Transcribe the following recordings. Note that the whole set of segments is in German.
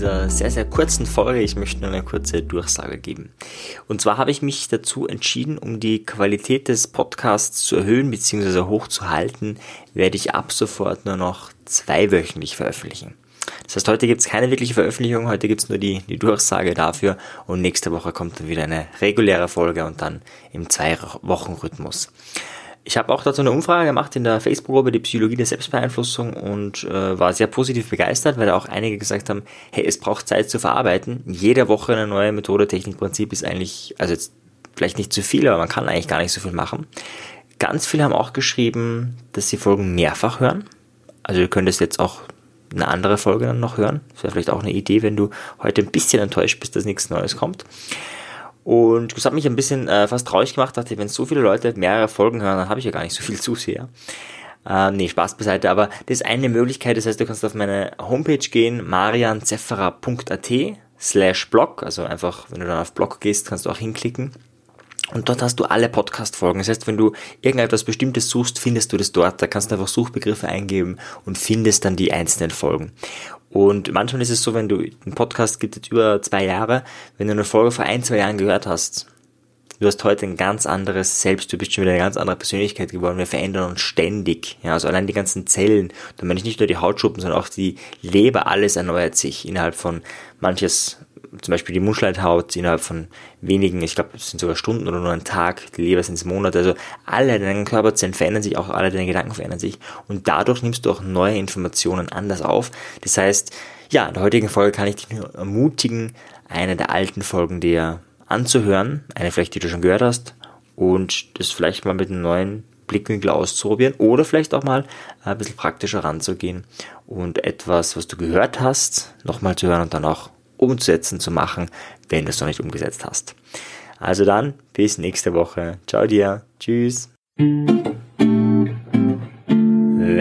sehr, sehr kurzen Folge. Ich möchte nur eine kurze Durchsage geben. Und zwar habe ich mich dazu entschieden, um die Qualität des Podcasts zu erhöhen bzw. hochzuhalten, werde ich ab sofort nur noch zweiwöchentlich veröffentlichen. Das heißt, heute gibt es keine wirkliche Veröffentlichung, heute gibt es nur die, die Durchsage dafür und nächste Woche kommt dann wieder eine reguläre Folge und dann im Zwei-Wochen-Rhythmus. Ich habe auch dazu eine Umfrage gemacht in der Facebook-Gruppe Die Psychologie der Selbstbeeinflussung und äh, war sehr positiv begeistert, weil da auch einige gesagt haben, hey, es braucht Zeit zu verarbeiten. Jede Woche eine neue Methode, Technik, Prinzip ist eigentlich, also jetzt vielleicht nicht zu viel, aber man kann eigentlich gar nicht so viel machen. Ganz viele haben auch geschrieben, dass sie Folgen mehrfach hören. Also du könntest jetzt auch eine andere Folge dann noch hören. Das wäre vielleicht auch eine Idee, wenn du heute ein bisschen enttäuscht bist, dass nichts Neues kommt. Und das hat mich ein bisschen äh, fast traurig gemacht, dachte, wenn so viele Leute mehrere Folgen hören, dann habe ich ja gar nicht so viel Zuseher. Äh, nee, Spaß beiseite, aber das ist eine Möglichkeit, das heißt, du kannst auf meine Homepage gehen, marianzefferer.at slash blog, also einfach, wenn du dann auf Blog gehst, kannst du auch hinklicken. Und dort hast du alle Podcast-Folgen. Das heißt, wenn du irgendetwas Bestimmtes suchst, findest du das dort. Da kannst du einfach Suchbegriffe eingeben und findest dann die einzelnen Folgen. Und manchmal ist es so, wenn du, ein Podcast gibt jetzt über zwei Jahre, wenn du eine Folge vor ein, zwei Jahren gehört hast, du hast heute ein ganz anderes Selbst, du bist schon wieder eine ganz andere Persönlichkeit geworden, wir verändern uns ständig. Ja, also allein die ganzen Zellen, da meine ich nicht nur die Hautschuppen, sondern auch die Leber, alles erneuert sich innerhalb von manches zum Beispiel die Mundschleimhaut innerhalb von wenigen, ich glaube, es sind sogar Stunden oder nur ein Tag, die Leber sind es Monate, also alle deine Körperzellen verändern sich, auch alle deine Gedanken verändern sich und dadurch nimmst du auch neue Informationen anders auf. Das heißt, ja, in der heutigen Folge kann ich dich nur ermutigen, eine der alten Folgen dir anzuhören, eine vielleicht, die du schon gehört hast und das vielleicht mal mit einem neuen Blickwinkel auszuprobieren oder vielleicht auch mal ein bisschen praktischer ranzugehen und etwas, was du gehört hast, nochmal zu hören und dann auch umzusetzen zu machen, wenn du es noch nicht umgesetzt hast. Also dann, bis nächste Woche. Ciao dir. Tschüss.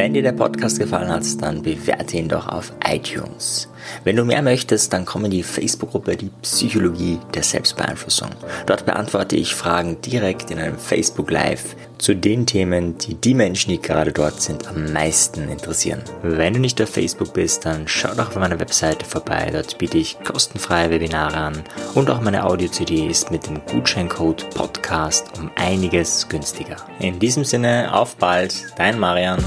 Wenn dir der Podcast gefallen hat, dann bewerte ihn doch auf iTunes. Wenn du mehr möchtest, dann komm in die Facebook-Gruppe Die Psychologie der Selbstbeeinflussung. Dort beantworte ich Fragen direkt in einem Facebook Live zu den Themen, die die Menschen, die gerade dort sind, am meisten interessieren. Wenn du nicht auf Facebook bist, dann schau doch auf meiner Webseite vorbei. Dort biete ich kostenfreie Webinare an und auch meine Audio-CD ist mit dem Gutscheincode Podcast um einiges günstiger. In diesem Sinne, auf bald, dein Marian.